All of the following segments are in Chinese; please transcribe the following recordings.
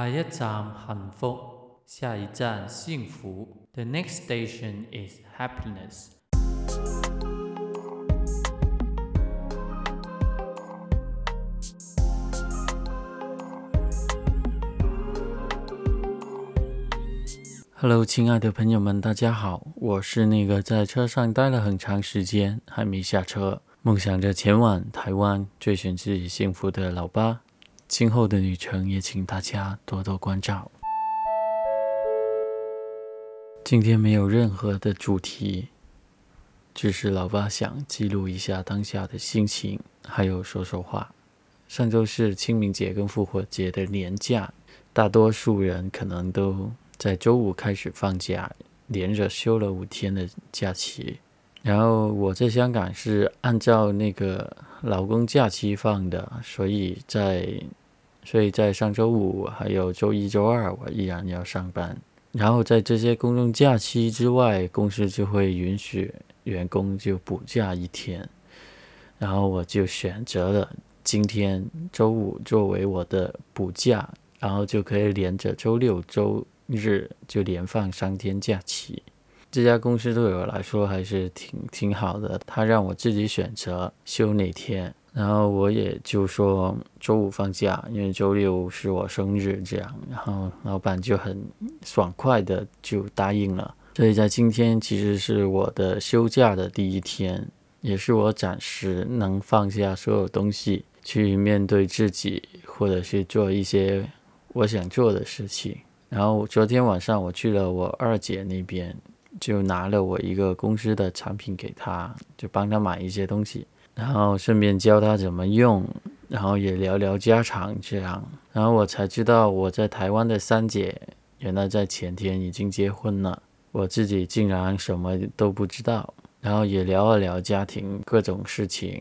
下一站幸福，下一站幸福。The next station is happiness. Hello，亲爱的朋友们，大家好，我是那个在车上待了很长时间还没下车，梦想着前往台湾追寻自己幸福的老八。今后的旅程也请大家多多关照。今天没有任何的主题，只是老爸想记录一下当下的心情，还有说说话。上周是清明节跟复活节的年假，大多数人可能都。在周五开始放假，连着休了五天的假期。然后我在香港是按照那个劳工假期放的，所以在所以在上周五还有周一周二，我依然要上班。然后在这些公众假期之外，公司就会允许员工就补假一天。然后我就选择了今天周五作为我的补假，然后就可以连着周六周。日就连放三天假期，这家公司对我来说还是挺挺好的。他让我自己选择休哪天，然后我也就说周五放假，因为周六是我生日，这样，然后老板就很爽快的就答应了。所以在今天其实是我的休假的第一天，也是我暂时能放下所有东西去面对自己，或者是做一些我想做的事情。然后昨天晚上我去了我二姐那边，就拿了我一个公司的产品给她，就帮她买一些东西，然后顺便教他怎么用，然后也聊聊家常这样。然后我才知道我在台湾的三姐原来在前天已经结婚了，我自己竟然什么都不知道。然后也聊了聊家庭各种事情。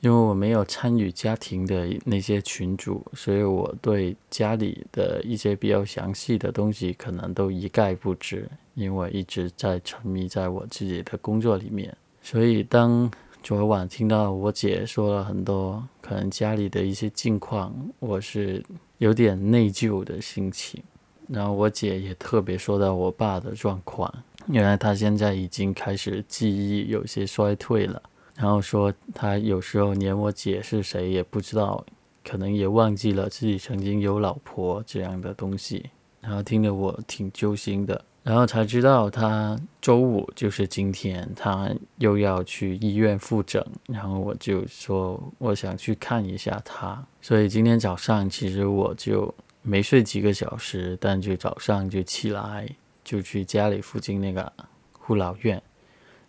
因为我没有参与家庭的那些群组，所以我对家里的一些比较详细的东西可能都一概不知，因为我一直在沉迷在我自己的工作里面。所以当昨晚听到我姐说了很多可能家里的一些近况，我是有点内疚的心情。然后我姐也特别说到我爸的状况，原来他现在已经开始记忆有些衰退了。然后说他有时候连我姐是谁也不知道，可能也忘记了自己曾经有老婆这样的东西。然后听得我挺揪心的。然后才知道他周五就是今天，他又要去医院复诊。然后我就说我想去看一下他。所以今天早上其实我就没睡几个小时，但就早上就起来就去家里附近那个护老院，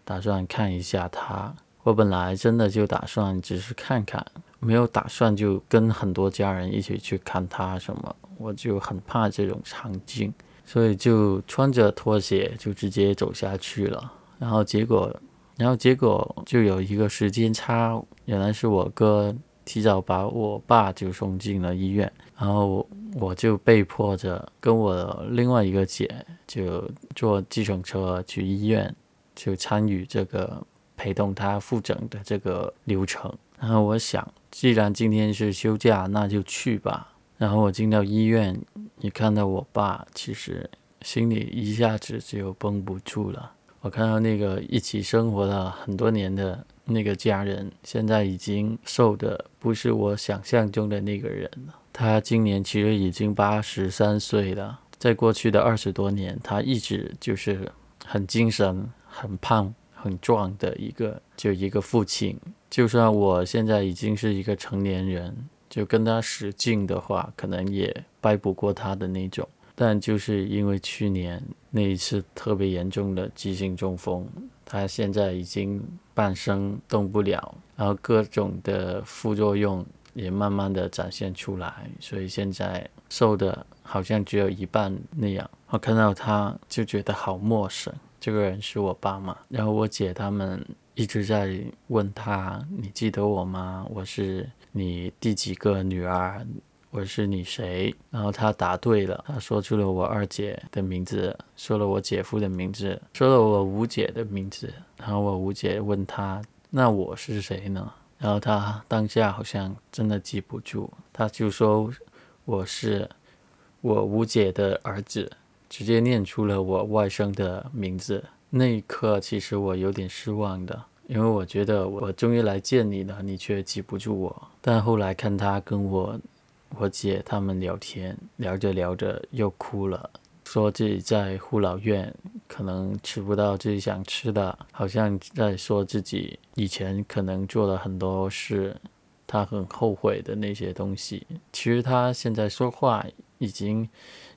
打算看一下他。我本来真的就打算只是看看，没有打算就跟很多家人一起去看他什么，我就很怕这种场景，所以就穿着拖鞋就直接走下去了。然后结果，然后结果就有一个时间差，原来是我哥提早把我爸就送进了医院，然后我就被迫着跟我另外一个姐就坐计程车去医院，就参与这个。陪同他复诊的这个流程，然后我想，既然今天是休假，那就去吧。然后我进到医院，一看到我爸，其实心里一下子就绷不住了。我看到那个一起生活了很多年的那个家人，现在已经瘦的不是我想象中的那个人了。他今年其实已经八十三岁了，在过去的二十多年，他一直就是很精神、很胖。很壮的一个，就一个父亲。就算我现在已经是一个成年人，就跟他使劲的话，可能也掰不过他的那种。但就是因为去年那一次特别严重的急性中风，他现在已经半生动不了，然后各种的副作用也慢慢的展现出来，所以现在瘦的好像只有一半那样。我看到他就觉得好陌生。这个人是我爸妈，然后我姐他们一直在问他：“你记得我吗？我是你第几个女儿？我是你谁？”然后他答对了，他说出了我二姐的名字，说了我姐夫的名字，说了我五姐的名字。然后我五姐问他：“那我是谁呢？”然后他当下好像真的记不住，他就说：“我是我五姐的儿子，直接念出了我外甥的名字。那一刻，其实我有点失望的，因为我觉得我终于来见你了，你却记不住我。但后来看他跟我我姐他们聊天，聊着聊着又哭了，说自己在护老院可能吃不到自己想吃的，好像在说自己以前可能做了很多事，他很后悔的那些东西。其实他现在说话已经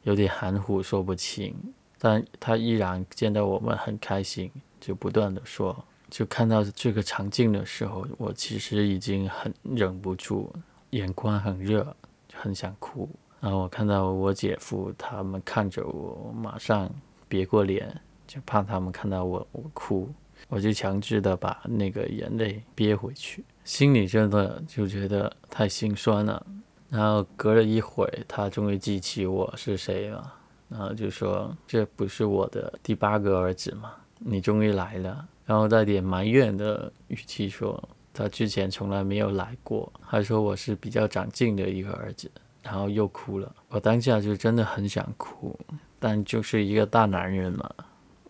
有点含糊，说不清。但他依然见到我们很开心，就不断的说。就看到这个场景的时候，我其实已经很忍不住，眼眶很热，很想哭。然后我看到我姐夫他们看着我，马上别过脸，就怕他们看到我我哭，我就强制的把那个眼泪憋回去，心里真的就觉得太心酸了。然后隔了一会儿，他终于记起我是谁了。然后就说这不是我的第八个儿子吗？你终于来了。然后带点埋怨的语气说他之前从来没有来过，还说我是比较长进的一个儿子。然后又哭了。我当下就真的很想哭，但就是一个大男人嘛，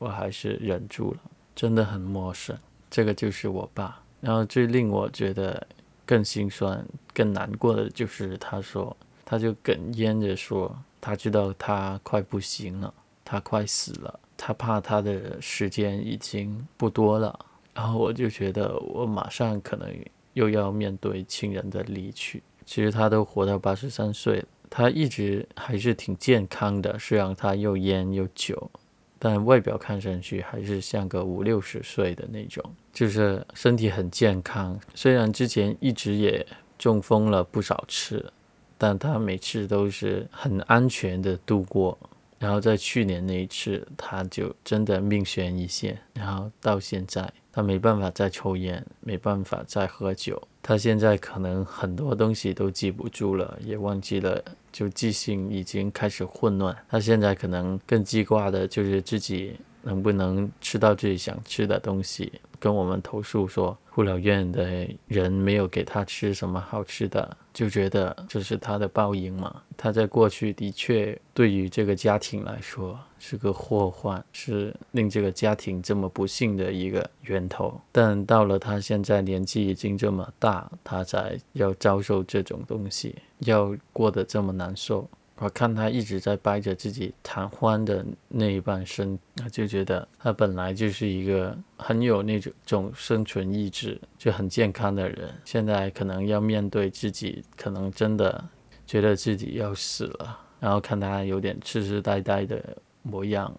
我还是忍住了。真的很陌生，这个就是我爸。然后最令我觉得更心酸、更难过的就是他说，他就哽咽着说。他知道他快不行了，他快死了，他怕他的时间已经不多了。然后我就觉得我马上可能又要面对亲人的离去。其实他都活到八十三岁，他一直还是挺健康的，虽然他又烟又酒，但外表看上去还是像个五六十岁的那种，就是身体很健康。虽然之前一直也中风了不少次。但他每次都是很安全的度过，然后在去年那一次，他就真的命悬一线，然后到现在，他没办法再抽烟，没办法再喝酒，他现在可能很多东西都记不住了，也忘记了，就记性已经开始混乱。他现在可能更记挂的就是自己能不能吃到自己想吃的东西。跟我们投诉说，护老院的人没有给他吃什么好吃的，就觉得这是他的报应嘛。他在过去的确对于这个家庭来说是个祸患，是令这个家庭这么不幸的一个源头。但到了他现在年纪已经这么大，他才要遭受这种东西，要过得这么难受。我看他一直在掰着自己瘫痪的那一半身，就觉得他本来就是一个很有那种种生存意志、就很健康的人，现在可能要面对自己，可能真的觉得自己要死了。然后看他有点痴痴呆呆的模样，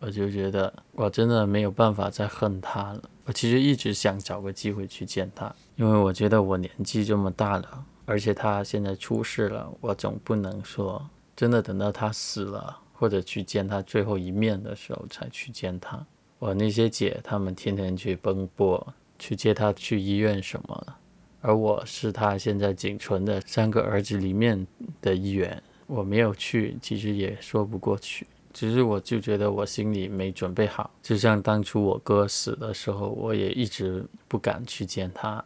我就觉得我真的没有办法再恨他了。我其实一直想找个机会去见他，因为我觉得我年纪这么大了。而且他现在出事了，我总不能说真的等到他死了，或者去见他最后一面的时候才去见他。我那些姐他们天天去奔波，去接他去医院什么的，而我是他现在仅存的三个儿子里面的一员，我没有去，其实也说不过去。只是我就觉得我心里没准备好，就像当初我哥死的时候，我也一直不敢去见他。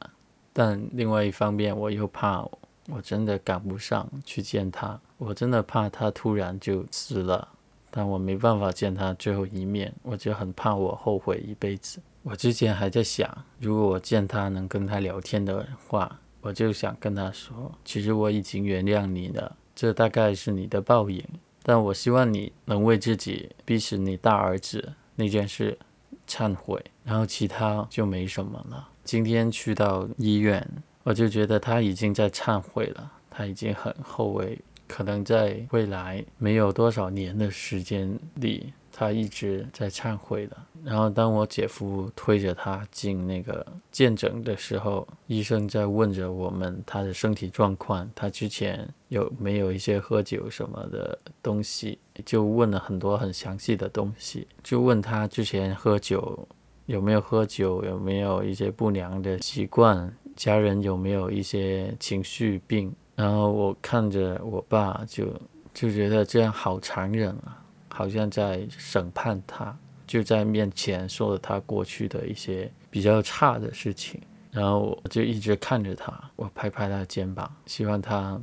但另外一方面，我又怕我真的赶不上去见他，我真的怕他突然就死了，但我没办法见他最后一面，我就很怕我后悔一辈子。我之前还在想，如果我见他能跟他聊天的话，我就想跟他说，其实我已经原谅你了，这大概是你的报应，但我希望你能为自己逼死你大儿子那件事忏悔，然后其他就没什么了。今天去到医院，我就觉得他已经在忏悔了，他已经很后悔，可能在未来没有多少年的时间里。他一直在忏悔的。然后，当我姐夫推着他进那个见诊的时候，医生在问着我们他的身体状况，他之前有没有一些喝酒什么的东西，就问了很多很详细的东西，就问他之前喝酒有没有喝酒，有没有一些不良的习惯，家人有没有一些情绪病。然后我看着我爸，就就觉得这样好残忍啊。好像在审判他，就在面前说了他过去的一些比较差的事情，然后我就一直看着他，我拍拍他肩膀，希望他，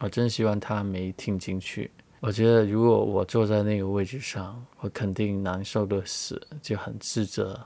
我真希望他没听进去。我觉得如果我坐在那个位置上，我肯定难受的死，就很自责，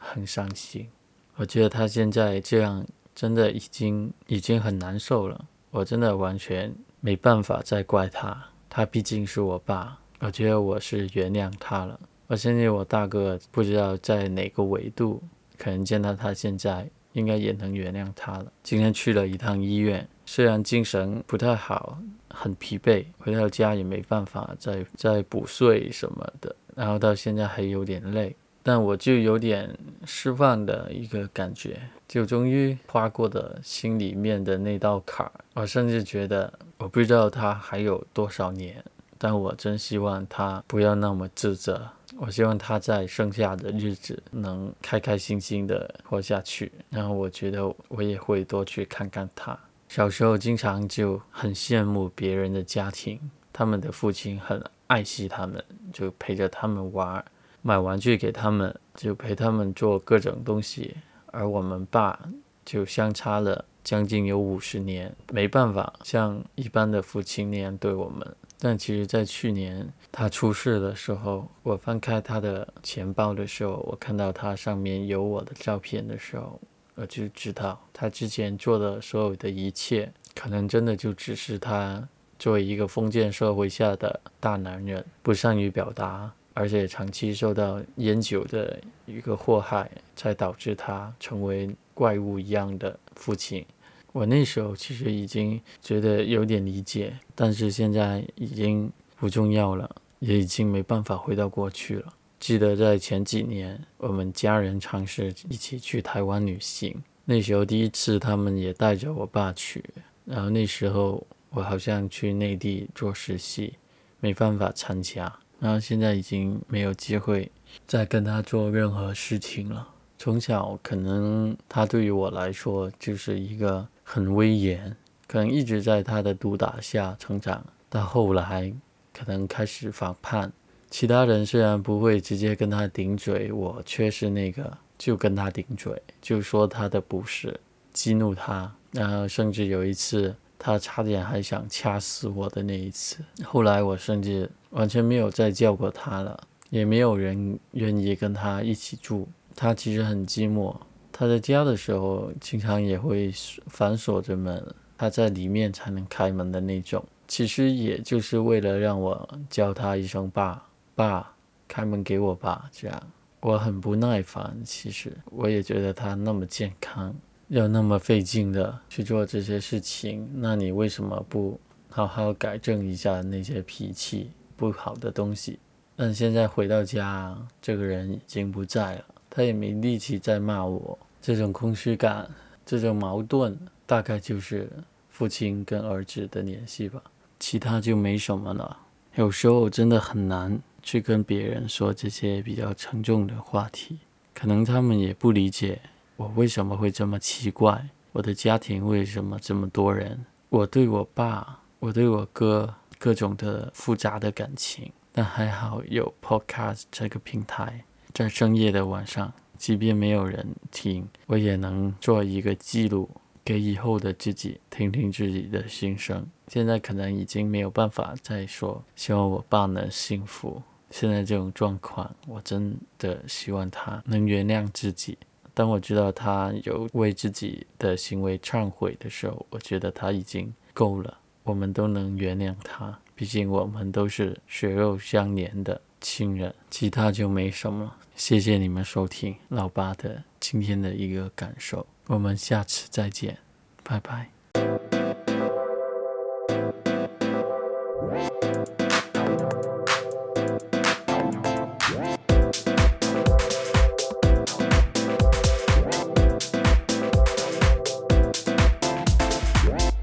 很伤心。我觉得他现在这样真的已经已经很难受了，我真的完全没办法再怪他。他毕竟是我爸，我觉得我是原谅他了。我相信我大哥不知道在哪个维度，可能见到他现在。应该也能原谅他了。今天去了一趟医院，虽然精神不太好，很疲惫，回到家也没办法再再补睡什么的，然后到现在还有点累，但我就有点释放的一个感觉，就终于跨过的心里面的那道坎儿。我甚至觉得，我不知道他还有多少年，但我真希望他不要那么自责。我希望他在剩下的日子能开开心心的活下去，然后我觉得我也会多去看看他。小时候经常就很羡慕别人的家庭，他们的父亲很爱惜他们，就陪着他们玩儿，买玩具给他们，就陪他们做各种东西。而我们爸就相差了将近有五十年，没办法像一般的父亲那样对我们。但其实，在去年他出事的时候，我翻开他的钱包的时候，我看到他上面有我的照片的时候，我就知道他之前做的所有的一切，可能真的就只是他作为一个封建社会下的大男人，不善于表达，而且长期受到烟酒的一个祸害，才导致他成为怪物一样的父亲。我那时候其实已经觉得有点理解，但是现在已经不重要了，也已经没办法回到过去了。记得在前几年，我们家人尝试一起去台湾旅行，那时候第一次他们也带着我爸去，然后那时候我好像去内地做实习，没办法参加，然后现在已经没有机会再跟他做任何事情了。从小可能他对于我来说就是一个。很威严，可能一直在他的毒打下成长。到后来，可能开始反叛。其他人虽然不会直接跟他顶嘴，我却是那个就跟他顶嘴，就说他的不是，激怒他。然后甚至有一次，他差点还想掐死我的那一次。后来我甚至完全没有再叫过他了，也没有人愿意跟他一起住。他其实很寂寞。他在家的时候，经常也会反锁着门，他在里面才能开门的那种。其实也就是为了让我叫他一声“爸爸”，开门给我吧。这样我很不耐烦。其实我也觉得他那么健康，要那么费劲的去做这些事情，那你为什么不好好改正一下那些脾气不好的东西？但现在回到家，这个人已经不在了，他也没力气再骂我。这种空虚感，这种矛盾，大概就是父亲跟儿子的联系吧，其他就没什么了。有时候真的很难去跟别人说这些比较沉重的话题，可能他们也不理解我为什么会这么奇怪，我的家庭为什么这么多人，我对我爸，我对我哥各种的复杂的感情。但还好有 Podcast 这个平台，在深夜的晚上。即便没有人听，我也能做一个记录，给以后的自己听听自己的心声。现在可能已经没有办法再说，希望我爸能幸福。现在这种状况，我真的希望他能原谅自己。当我知道他有为自己的行为忏悔的时候，我觉得他已经够了。我们都能原谅他，毕竟我们都是血肉相连的亲人，其他就没什么。谢谢你们收听老八的今天的一个感受，我们下次再见，拜拜。